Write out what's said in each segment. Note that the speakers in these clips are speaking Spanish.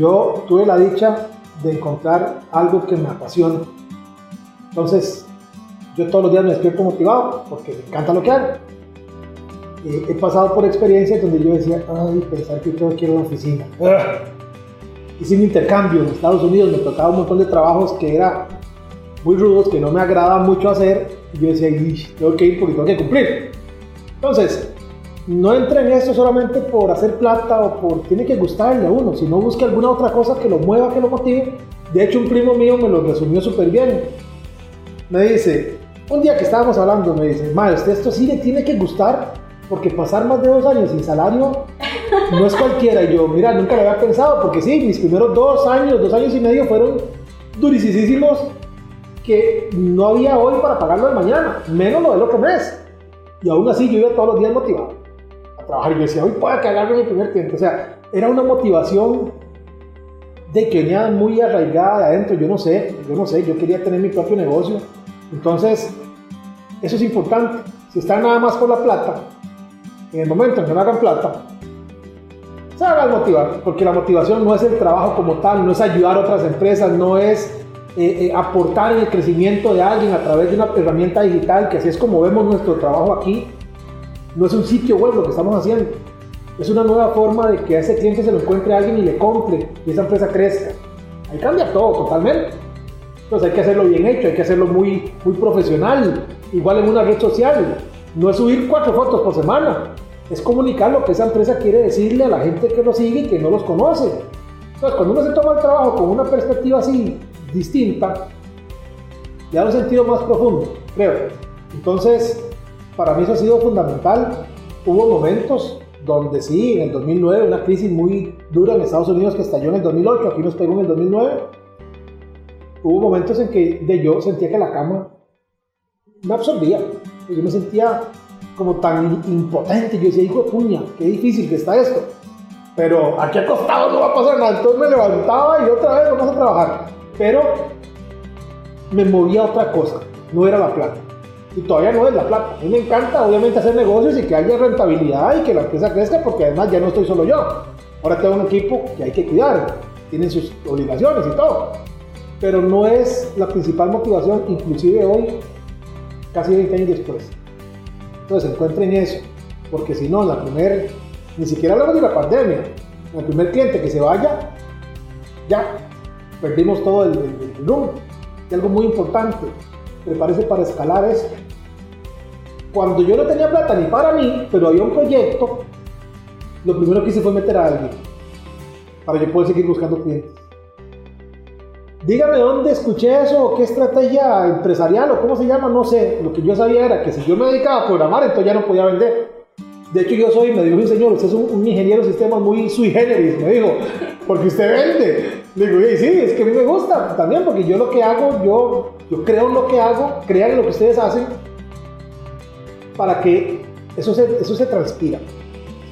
Yo tuve la dicha de encontrar algo que me apasiona. Entonces, yo todos los días me despierto motivado porque me encanta lo que hago. Eh, he pasado por experiencias donde yo decía, ay, pensar que tengo que ir a la oficina. Hice un intercambio en Estados Unidos, me tocaba un montón de trabajos que eran muy rudos, que no me agradaba mucho hacer. Y yo decía, tengo que ir porque tengo que cumplir. Entonces, no entre en esto solamente por hacer plata o por tiene que gustarle a uno, sino busque alguna otra cosa que lo mueva, que lo motive. De hecho, un primo mío me lo resumió súper bien. Me dice, un día que estábamos hablando, me dice, maestro, esto sí le tiene que gustar, porque pasar más de dos años sin salario no es cualquiera. Y yo, mira, nunca lo había pensado, porque sí, mis primeros dos años, dos años y medio fueron durísimos, que no había hoy para pagarlo de mañana, menos lo del otro mes. Y aún así yo iba todos los días motivado trabajar. Y yo decía, hoy puedo cagarme mi primer tiempo. O sea, era una motivación de que venía muy arraigada de adentro. Yo no sé, yo no sé, yo quería tener mi propio negocio. Entonces, eso es importante. Si están nada más por la plata, en el momento en que no hagan plata, se hagan motivar, porque la motivación no es el trabajo como tal, no es ayudar a otras empresas, no es eh, eh, aportar en el crecimiento de alguien a través de una herramienta digital, que así es como vemos nuestro trabajo aquí, no es un sitio web lo que estamos haciendo. Es una nueva forma de que a ese cliente se lo encuentre alguien y le compre y esa empresa crezca. Ahí cambia todo totalmente. Entonces hay que hacerlo bien hecho, hay que hacerlo muy, muy profesional. Igual en una red social. No es subir cuatro fotos por semana. Es comunicar lo que esa empresa quiere decirle a la gente que lo sigue y que no los conoce. Entonces cuando uno se toma el trabajo con una perspectiva así distinta, le da un sentido más profundo, creo. Entonces, para mí eso ha sido fundamental. Hubo momentos donde sí, en el 2009, una crisis muy dura en Estados Unidos que estalló en el 2008, aquí nos pegó en el 2009. Hubo momentos en que de yo sentía que la cama me absorbía. Yo me sentía como tan impotente. Yo decía, hijo de puña, qué difícil que está esto. Pero aquí acostado no va a pasar nada. Entonces me levantaba y otra vez vamos a trabajar. Pero me movía otra cosa, no era la plata y todavía no es la plata. A mí me encanta, obviamente, hacer negocios y que haya rentabilidad y que la empresa crezca, porque además ya no estoy solo yo. Ahora tengo un equipo que hay que cuidar, tienen sus obligaciones y todo. Pero no es la principal motivación, inclusive hoy, casi 20 años después. Entonces encuentren eso, porque si no, la primer, ni siquiera hablamos de la pandemia, el primer cliente que se vaya, ya, perdimos todo el, el, el algo muy importante, prepárese para escalar eso. Cuando yo no tenía plata ni para mí, pero había un proyecto, lo primero que hice fue meter a alguien para yo poder seguir buscando clientes. Dígame dónde escuché eso, qué estrategia empresarial o cómo se llama, no sé. Lo que yo sabía era que si yo me dedicaba a programar, entonces ya no podía vender. De hecho, yo soy, me dijo un señor, usted es un, ingeniero de sistemas muy sui generis, me dijo, porque usted vende. Le digo, sí, es que a mí me gusta también, porque yo lo que hago, yo, yo creo en lo que hago, crean en lo que ustedes hacen, para que eso se, eso se transpira.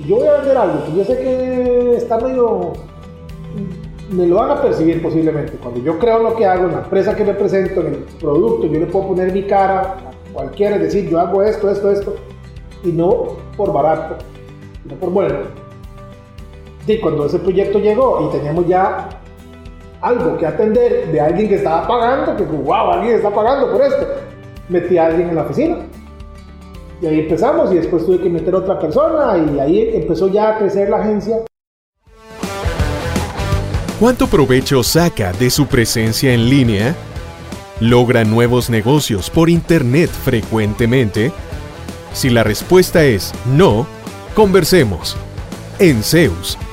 Yo voy a vender algo que yo sé que está medio. me lo van a percibir posiblemente. Cuando yo creo en lo que hago, en la empresa que me presento, en el producto, yo le puedo poner mi cara a cualquiera, es decir, yo hago esto, esto, esto, y no por barato, sino por bueno. Y cuando ese proyecto llegó y teníamos ya algo que atender de alguien que estaba pagando, que wow, alguien está pagando por esto, metí a alguien en la oficina. Y ahí empezamos y después tuve que meter a otra persona y ahí empezó ya a crecer la agencia. ¿Cuánto provecho saca de su presencia en línea? ¿Logra nuevos negocios por Internet frecuentemente? Si la respuesta es no, conversemos. En Zeus